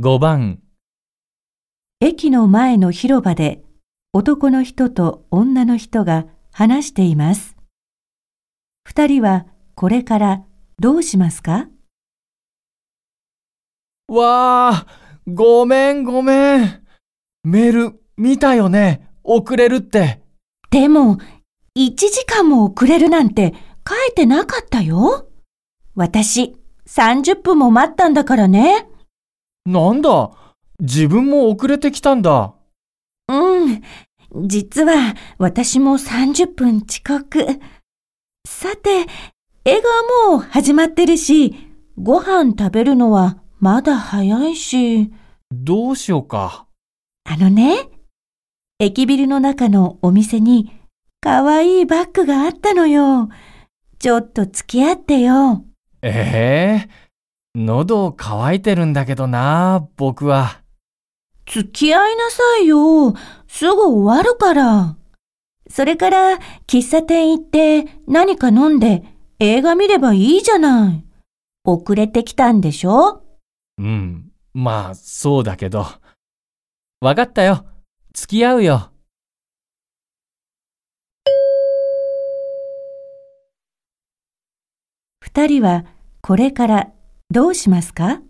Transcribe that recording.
5番、駅の前の広場で男の人と女の人が話しています。二人はこれからどうしますか？わあ、ごめんごめん。メール見たよね？遅れるって。でも、1時間も遅れるなんて書いてなかったよ。私、30分も待ったんだからね。なんだ、自分も遅れてきたんだ。うん。実は私も30分遅刻。さて、映画はもう始まってるし、ご飯食べるのはまだ早いし。どうしようか。あのね、駅ビルの中のお店に可愛いバッグがあったのよ。ちょっと付き合ってよ。ええ喉乾いてるんだけどな、僕は。付き合いなさいよ。すぐ終わるから。それから、喫茶店行って何か飲んで映画見ればいいじゃない。遅れてきたんでしょ？うん、まあ、そうだけど。わかったよ。付き合うよ。二人はこれからどうしますか？